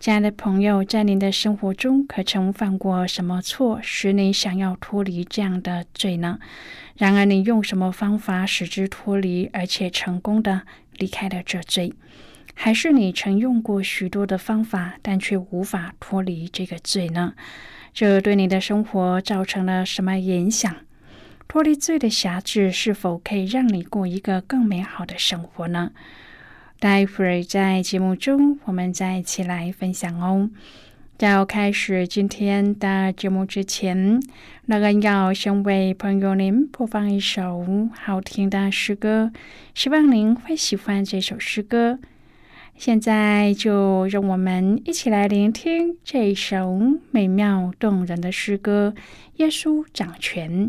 亲爱的朋友，在您的生活中，可曾犯过什么错，使你想要脱离这样的罪呢？然而，你用什么方法使之脱离，而且成功的离开了这罪？还是你曾用过许多的方法，但却无法脱离这个罪呢？这对你的生活造成了什么影响？脱离罪的辖制，是否可以让你过一个更美好的生活呢？待会儿在节目中，我们再一起来分享哦。在要开始今天的节目之前，那个要先为朋友您播放一首好听的诗歌，希望您会喜欢这首诗歌。现在就让我们一起来聆听这首美妙动人的诗歌《耶稣掌权》。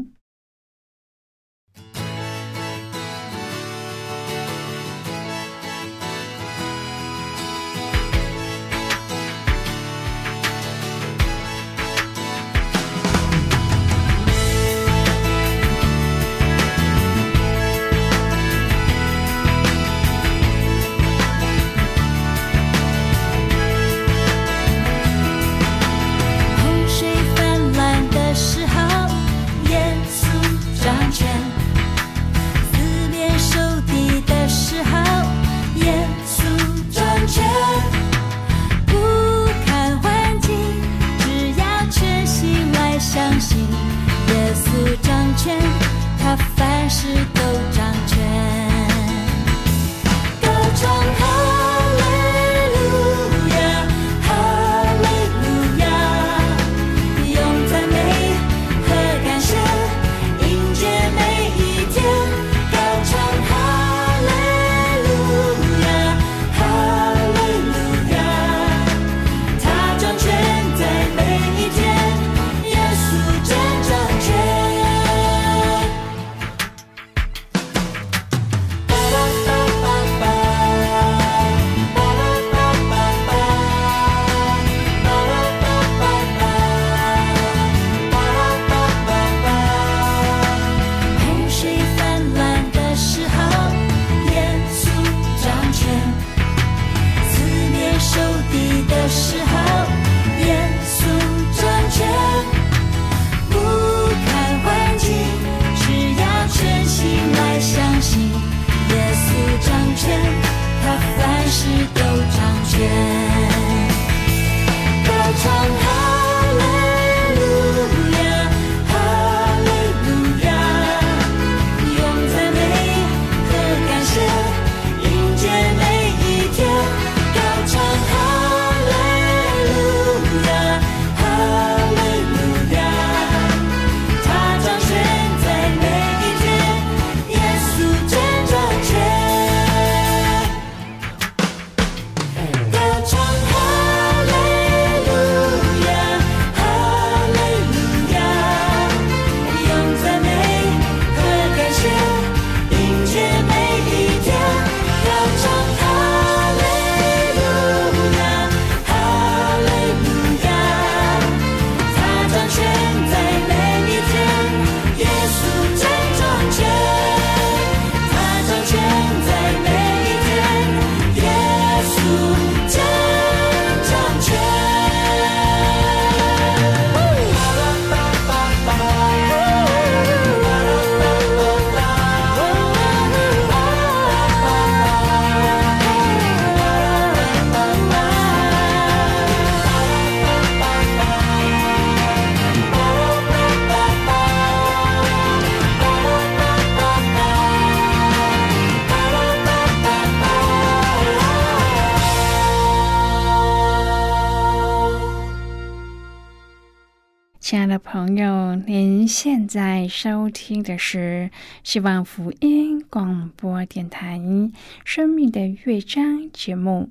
朋友，您现在收听的是希望福音广播电台《生命的乐章》节目。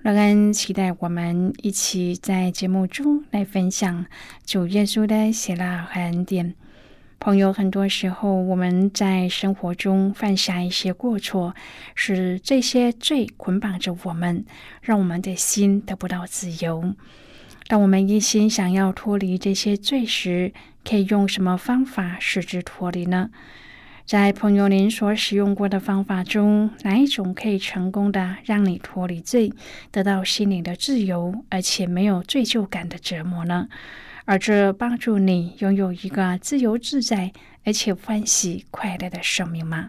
乐恩期待我们一起在节目中来分享主耶稣的喜乐和恩典。朋友，很多时候我们在生活中犯下一些过错，使这些罪捆绑着我们，让我们的心得不到自由。当我们一心想要脱离这些罪时，可以用什么方法使之脱离呢？在朋友您所使用过的方法中，哪一种可以成功的让你脱离罪，得到心灵的自由，而且没有罪疚感的折磨呢？而这帮助你拥有一个自由自在而且欢喜快乐的生命吗？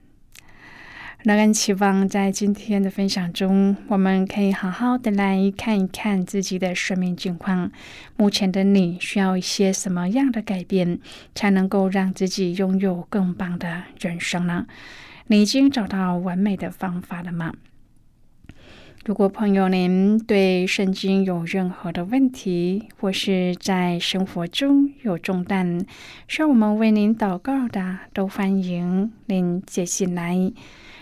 乐恩期望在今天的分享中，我们可以好好的来看一看自己的生命境况。目前的你需要一些什么样的改变，才能够让自己拥有更棒的人生呢？你已经找到完美的方法了吗？如果朋友您对圣经有任何的问题，或是在生活中有重担，需要我们为您祷告的，都欢迎您写信来。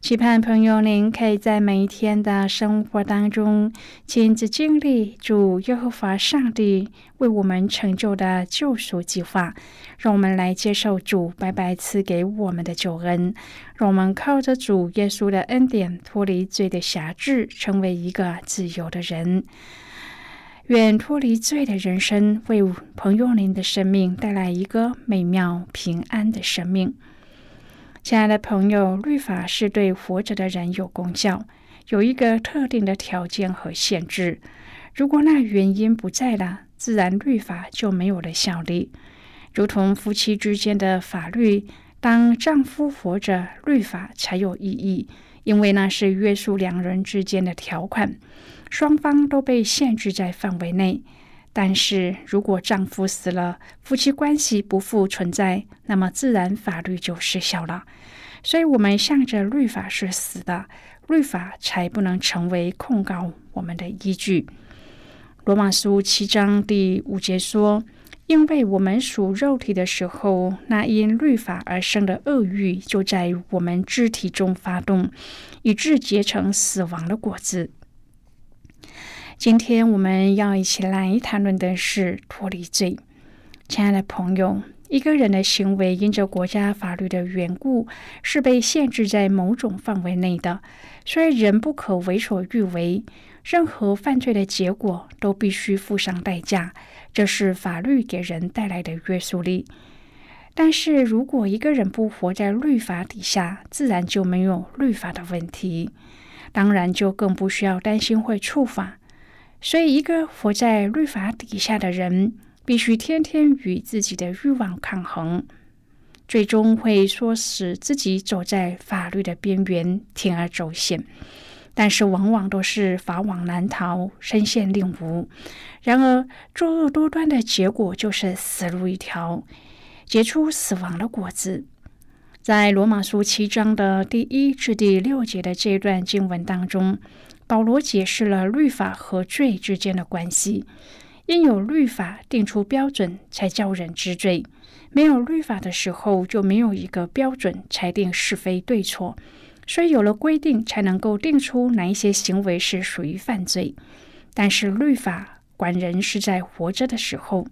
期盼朋友，您可以在每一天的生活当中亲自经历主耶和华上帝为我们成就的救赎计划。让我们来接受主白白赐给我们的救恩，让我们靠着主耶稣的恩典脱离罪的辖制，成为一个自由的人。愿脱离罪的人生为朋友您的生命带来一个美妙平安的生命。亲爱的朋友，律法是对活着的人有功效，有一个特定的条件和限制。如果那原因不在了，自然律法就没有了效力。如同夫妻之间的法律，当丈夫活着，律法才有意义，因为那是约束两人之间的条款，双方都被限制在范围内。但是如果丈夫死了，夫妻关系不复存在，那么自然法律就失效了。所以，我们向着律法是死的，律法才不能成为控告我们的依据。罗马书七章第五节说：“因为我们属肉体的时候，那因律法而生的恶欲就在我们肢体中发动，以致结成死亡的果子。”今天我们要一起来谈论的是脱离罪。亲爱的朋友，一个人的行为因着国家法律的缘故，是被限制在某种范围内的，所以人不可为所欲为。任何犯罪的结果都必须付上代价，这是法律给人带来的约束力。但是如果一个人不活在律法底下，自然就没有律法的问题，当然就更不需要担心会触法。所以，一个活在律法底下的人，必须天天与自己的欲望抗衡，最终会唆使自己走在法律的边缘，铤而走险。但是，往往都是法网难逃，身陷囹圄。然而，作恶多端的结果就是死路一条，结出死亡的果子。在罗马书七章的第一至第六节的这段经文当中。保罗解释了律法和罪之间的关系。因有律法定出标准，才叫人知罪；没有律法的时候，就没有一个标准裁定是非对错。所以有了规定，才能够定出哪一些行为是属于犯罪。但是律法管人是在活着的时候。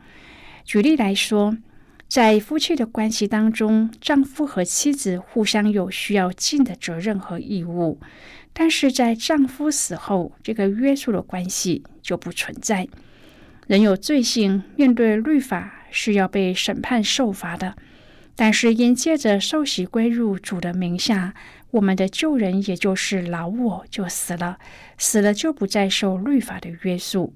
举例来说，在夫妻的关系当中，丈夫和妻子互相有需要尽的责任和义务。但是在丈夫死后，这个约束的关系就不存在。人有罪性，面对律法是要被审判受罚的。但是因借着受洗归入主的名下，我们的旧人也就是老我就死了，死了就不再受律法的约束。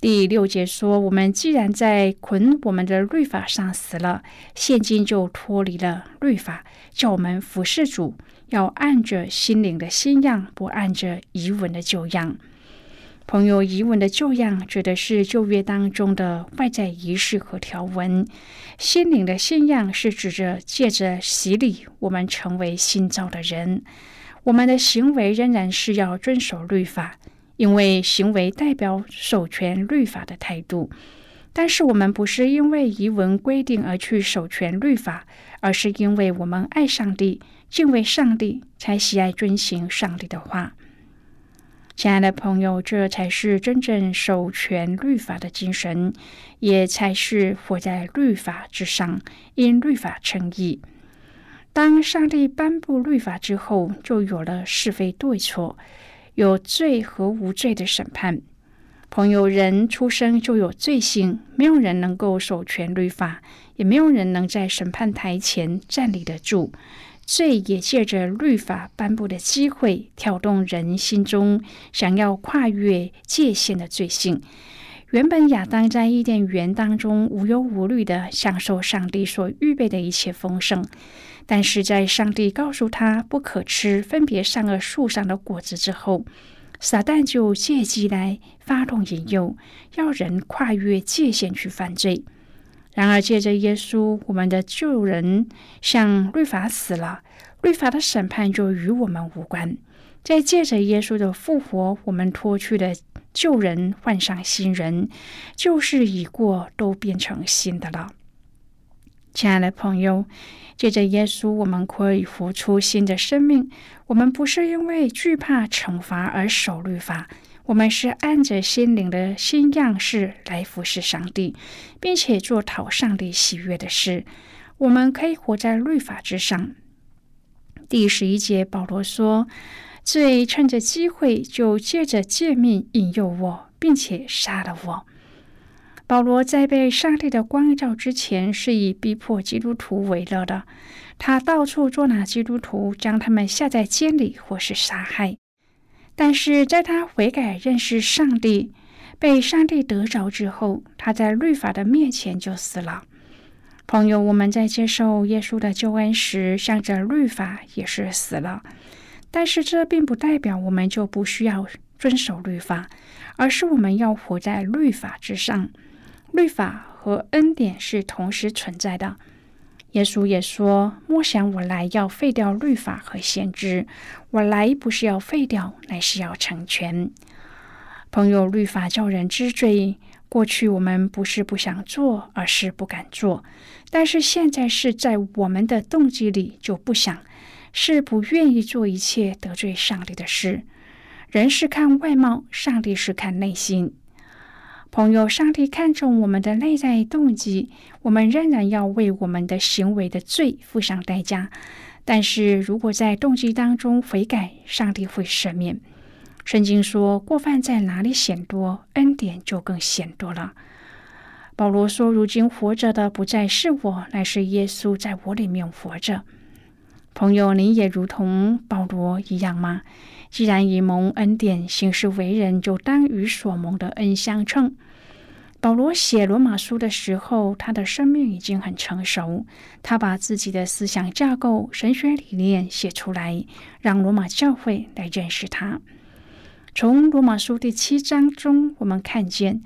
第六节说：“我们既然在捆我们的律法上死了，现今就脱离了律法，叫我们服侍主，要按着心灵的新样，不按着遗文的旧样。朋友，遗文的旧样指的是旧约当中的外在仪式和条文；心灵的新样是指着借着洗礼，我们成为新造的人。我们的行为仍然是要遵守律法。”因为行为代表守全律法的态度，但是我们不是因为遗文规定而去守全律法，而是因为我们爱上帝、敬畏上帝，才喜爱遵行上帝的话。亲爱的朋友，这才是真正守全律法的精神，也才是活在律法之上，因律法称义。当上帝颁布律法之后，就有了是非对错。有罪和无罪的审判。朋友，人出生就有罪性，没有人能够守全律法，也没有人能在审判台前站立得住。罪也借着律法颁布的机会，挑动人心中想要跨越界限的罪性。原本亚当在伊甸园当中无忧无虑的享受上帝所预备的一切丰盛。但是在上帝告诉他不可吃分别善恶树上的果子之后，撒旦就借机来发动引诱，要人跨越界限去犯罪。然而，借着耶稣，我们的救人向律法死了，律法的审判就与我们无关。在借着耶稣的复活，我们脱去了旧人，换上新人，旧事已过，都变成新的了。亲爱的朋友，借着耶稣，我们可以活出新的生命。我们不是因为惧怕惩罚而守律法，我们是按着心灵的新样式来服侍上帝，并且做讨上帝喜悦的事。我们可以活在律法之上。第十一节，保罗说：“罪趁着机会，就借着诫命引诱我，并且杀了我。”保罗在被上帝的光照之前，是以逼迫基督徒为乐的。他到处捉拿基督徒，将他们下在监里或是杀害。但是在他悔改、认识上帝、被上帝得着之后，他在律法的面前就死了。朋友，我们在接受耶稣的救恩时，向着律法也是死了。但是这并不代表我们就不需要遵守律法，而是我们要活在律法之上。律法和恩典是同时存在的。耶稣也说：“莫想我来要废掉律法和先知，我来不是要废掉，乃是要成全。”朋友，律法叫人知罪。过去我们不是不想做，而是不敢做；但是现在是在我们的动机里就不想，是不愿意做一切得罪上帝的事。人是看外貌，上帝是看内心。朋友，上帝看重我们的内在动机，我们仍然要为我们的行为的罪付上代价。但是如果在动机当中悔改，上帝会赦免。圣经说过犯在哪里显多，恩典就更显多了。保罗说：“如今活着的不再是我，乃是耶稣在我里面活着。”朋友，你也如同保罗一样吗？既然以蒙恩典行事为人，就当与所蒙的恩相称。保罗写罗马书的时候，他的生命已经很成熟，他把自己的思想架构、神学理念写出来，让罗马教会来认识他。从罗马书第七章中，我们看见，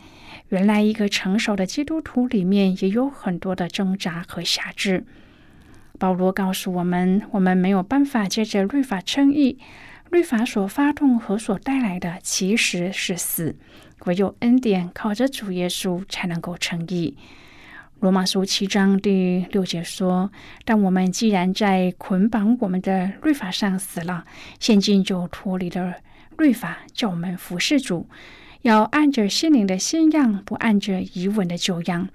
原来一个成熟的基督徒里面也有很多的挣扎和辖制。保罗告诉我们，我们没有办法借着律法称义。律法所发动和所带来的其实是死，唯有恩典靠着主耶稣才能够称义。罗马书七章第六节说：“但我们既然在捆绑我们的律法上死了，现今就脱离了律法，叫我们服侍主，要按着心灵的新样，不按着以文的旧样。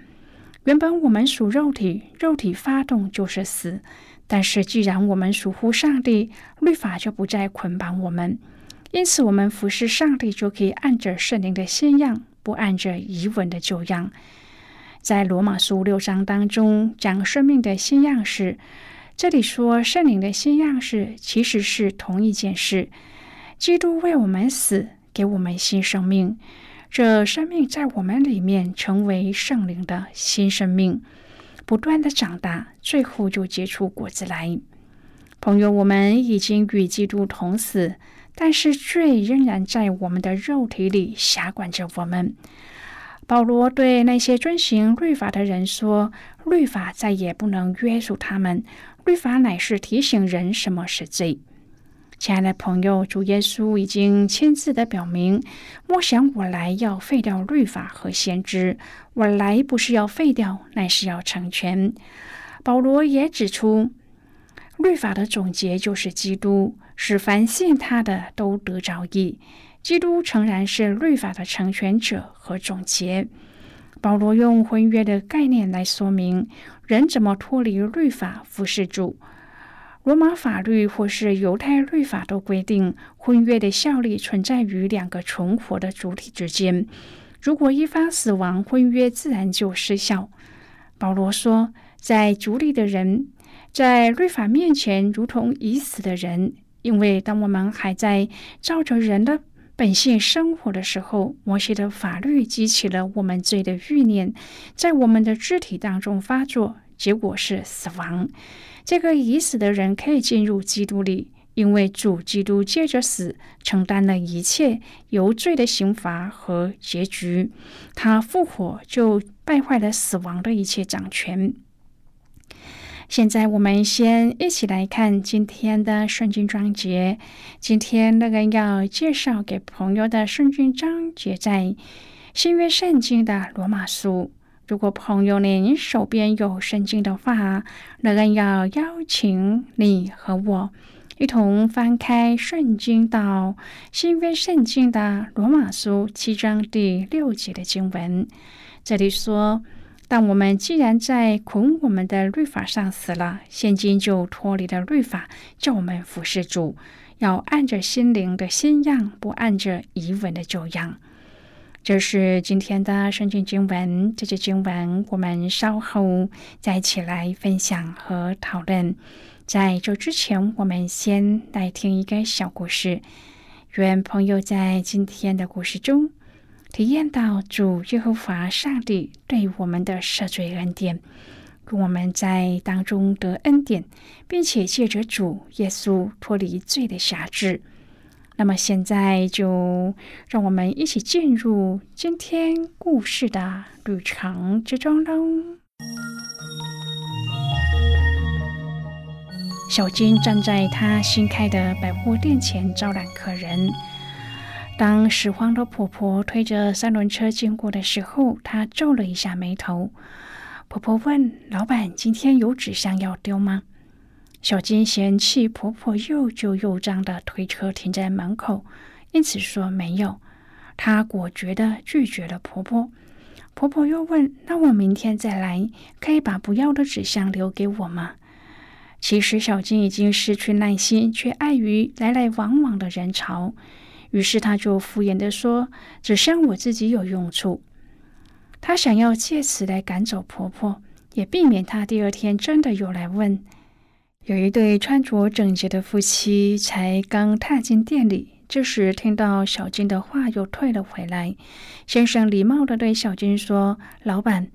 原本我们属肉体，肉体发动就是死。”但是，既然我们属乎上帝，律法就不再捆绑我们，因此，我们服侍上帝就可以按着圣灵的新样，不按着遗文的旧样。在罗马书六章当中讲生命的新样式，这里说圣灵的新样式其实是同一件事。基督为我们死，给我们新生命，这生命在我们里面成为圣灵的新生命，不断的长大，最后就结出果子来。朋友，我们已经与基督同死，但是罪仍然在我们的肉体里辖管着我们。保罗对那些遵行律法的人说：“律法再也不能约束他们，律法乃是提醒人什么是罪。”亲爱的朋友，主耶稣已经亲自的表明：“莫想我来要废掉律法和先知，我来不是要废掉，乃是要成全。”保罗也指出，律法的总结就是基督，使凡信他的都得着义。基督诚然是律法的成全者和总结。保罗用婚约的概念来说明人怎么脱离律法服侍主。罗马法律或是犹太律法都规定，婚约的效力存在于两个存活的主体之间。如果一方死亡，婚约自然就失效。保罗说，在主里的人，在律法面前如同已死的人，因为当我们还在照着人的本性生活的时候，摩西的法律激起了我们罪的欲念，在我们的肢体当中发作，结果是死亡。这个已死的人可以进入基督里，因为主基督借着死承担了一切由罪的刑罚和结局。他复活就败坏了死亡的一切掌权。现在我们先一起来看今天的圣经章节。今天那个要介绍给朋友的圣经章节在新约圣经的罗马书。如果朋友您手边有圣经的话，那人要邀请你和我一同翻开圣经到新约圣经的罗马书七章第六节的经文。这里说：“但我们既然在捆我们的律法上死了，现今就脱离了律法，叫我们服侍主，要按着心灵的新样，不按着遗文的旧样。”这是今天的圣经经文，这些经文我们稍后再一起来分享和讨论。在这之前，我们先来听一个小故事。愿朋友在今天的故事中体验到主耶和华上帝对我们的赦罪恩典，我们在当中得恩典，并且借着主耶稣脱离罪的辖制。那么现在就让我们一起进入今天故事的旅程之中喽。小金站在他新开的百货店前招揽客人。当拾荒的婆婆推着三轮车经过的时候，她皱了一下眉头。婆婆问：“老板，今天有纸箱要丢吗？”小金嫌弃婆婆又旧又脏的推车停在门口，因此说没有。她果决的拒绝了婆婆。婆婆又问：“那我明天再来，可以把不要的纸箱留给我吗？”其实小金已经失去耐心，却碍于来来往往的人潮，于是他就敷衍的说：“纸箱我自己有用处。”他想要借此来赶走婆婆，也避免她第二天真的有来问。有一对穿着整洁的夫妻才刚踏进店里，这时听到小金的话，又退了回来。先生礼貌地对小金说：“老板，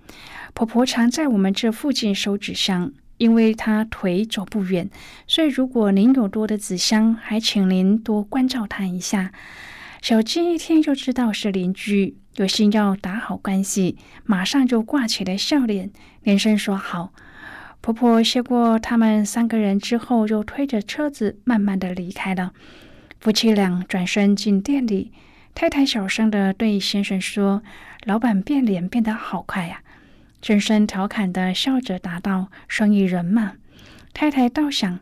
婆婆常在我们这附近收纸箱，因为她腿走不远，所以如果您有多的纸箱，还请您多关照她一下。”小金一听就知道是邻居，有心要打好关系，马上就挂起了笑脸，连声说好。婆婆谢过他们三个人之后，就推着车子慢慢的离开了。夫妻俩转身进店里，太太小声的对先生说：“老板变脸变得好快呀。”先生调侃的笑着答道：“生意人嘛。”太太倒想，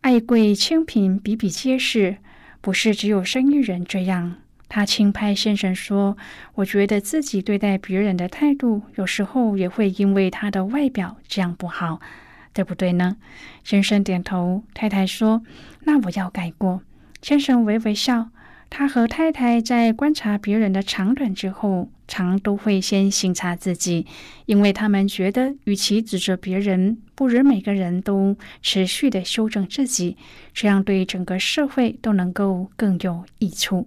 爱贵清贫比比皆是，不是只有生意人这样。她轻拍先生说：“我觉得自己对待别人的态度，有时候也会因为他的外表这样不好，对不对呢？”先生点头。太太说：“那我要改过。”先生微微笑。他和太太在观察别人的长短之后，常都会先省察自己，因为他们觉得，与其指责别人，不如每个人都持续的修正自己，这样对整个社会都能够更有益处。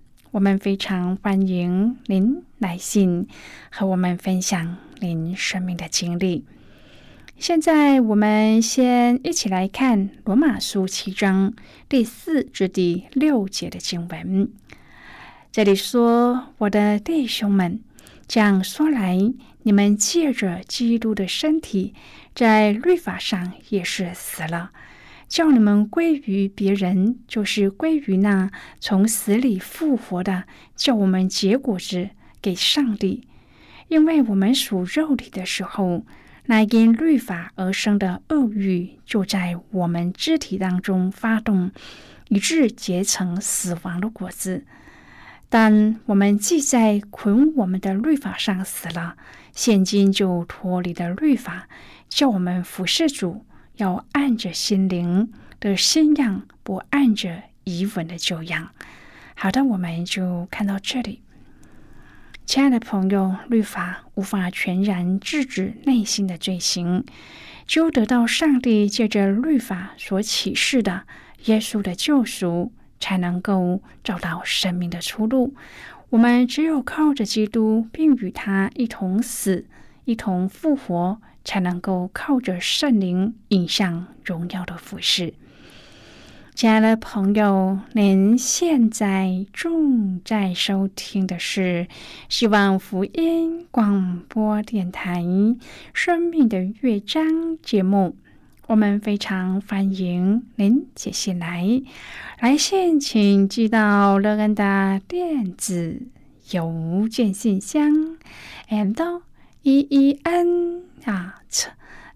我们非常欢迎您来信和我们分享您生命的经历。现在，我们先一起来看《罗马书》七章第四至第六节的经文。这里说：“我的弟兄们，这样说来，你们借着基督的身体，在律法上也是死了，叫你们归于别人，就是归于那从死里复活的，叫我们结果子给上帝。因为我们属肉体的时候，那因律法而生的恶欲就在我们肢体当中发动，以致结成死亡的果子。”但我们既在捆我们的律法上死了，现今就脱离了律法，叫我们服侍主，要按着心灵的新样，不按着遗文的旧样。好的，我们就看到这里。亲爱的朋友，律法无法全然制止内心的罪行，只有得到上帝借着律法所启示的耶稣的救赎。才能够找到生命的出路。我们只有靠着基督，并与他一同死、一同复活，才能够靠着圣灵引向荣耀的服饰。亲爱的朋友，您现在正在收听的是希望福音广播电台《生命的乐章》节目。我们非常欢迎您写信来，来信请寄到乐恩的电子邮件信箱，and e e n at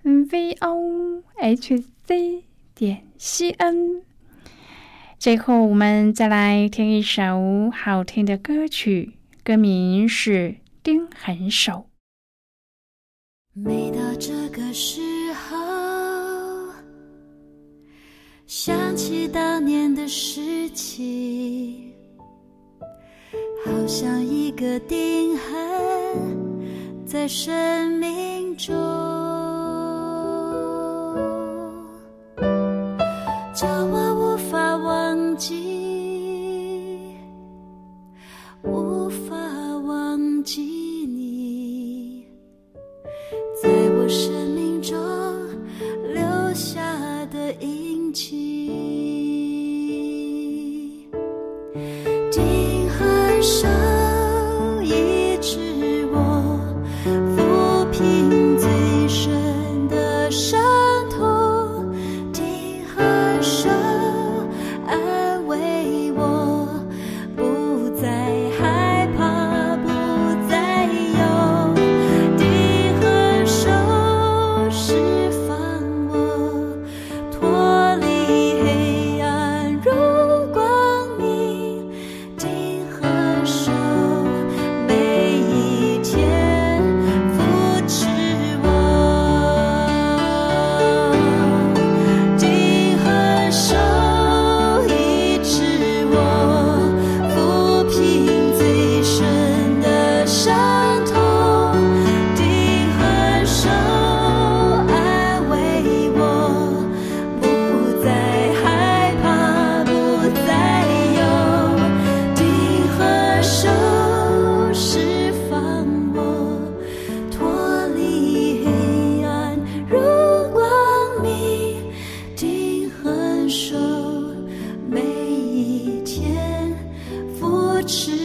v o h c 点 c n。最后，我们再来听一首好听的歌曲，歌名是《丁痕手》。每到这个时候。想起当年的事情，好像一个钉痕在生命中，是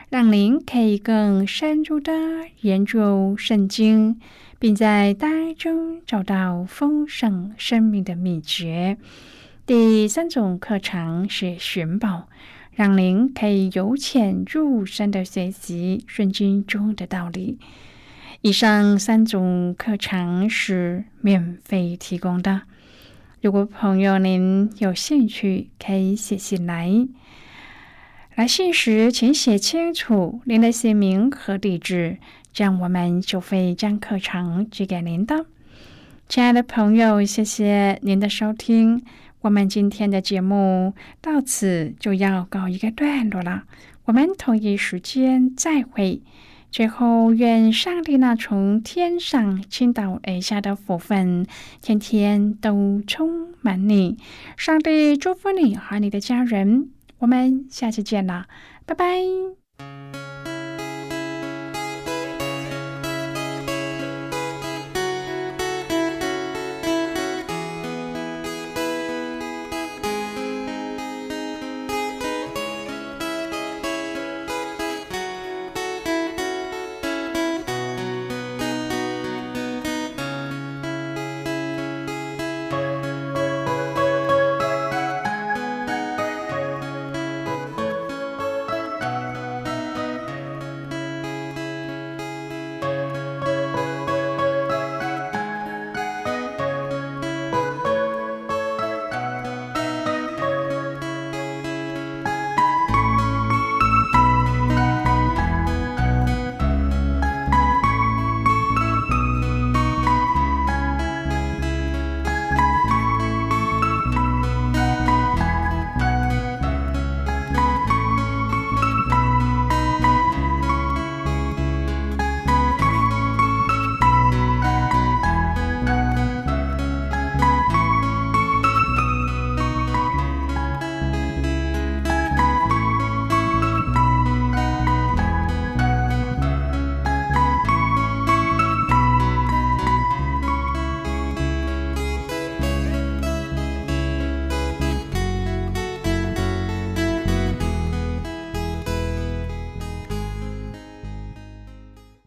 让您可以更深入的研究圣经，并在当中找到丰盛生命的秘诀。第三种课程是寻宝，让您可以由浅入深的学习圣经中的道理。以上三种课程是免费提供的。如果朋友您有兴趣，可以写信来。来信时，请写清楚您的姓名和地址，这样我们就会将课程寄给您的。亲爱的朋友，谢谢您的收听，我们今天的节目到此就要告一个段落了。我们同一时间再会。最后，愿上帝那从天上倾倒而下的福分，天天都充满你。上帝祝福你和你的家人。我们下期见啦，拜拜。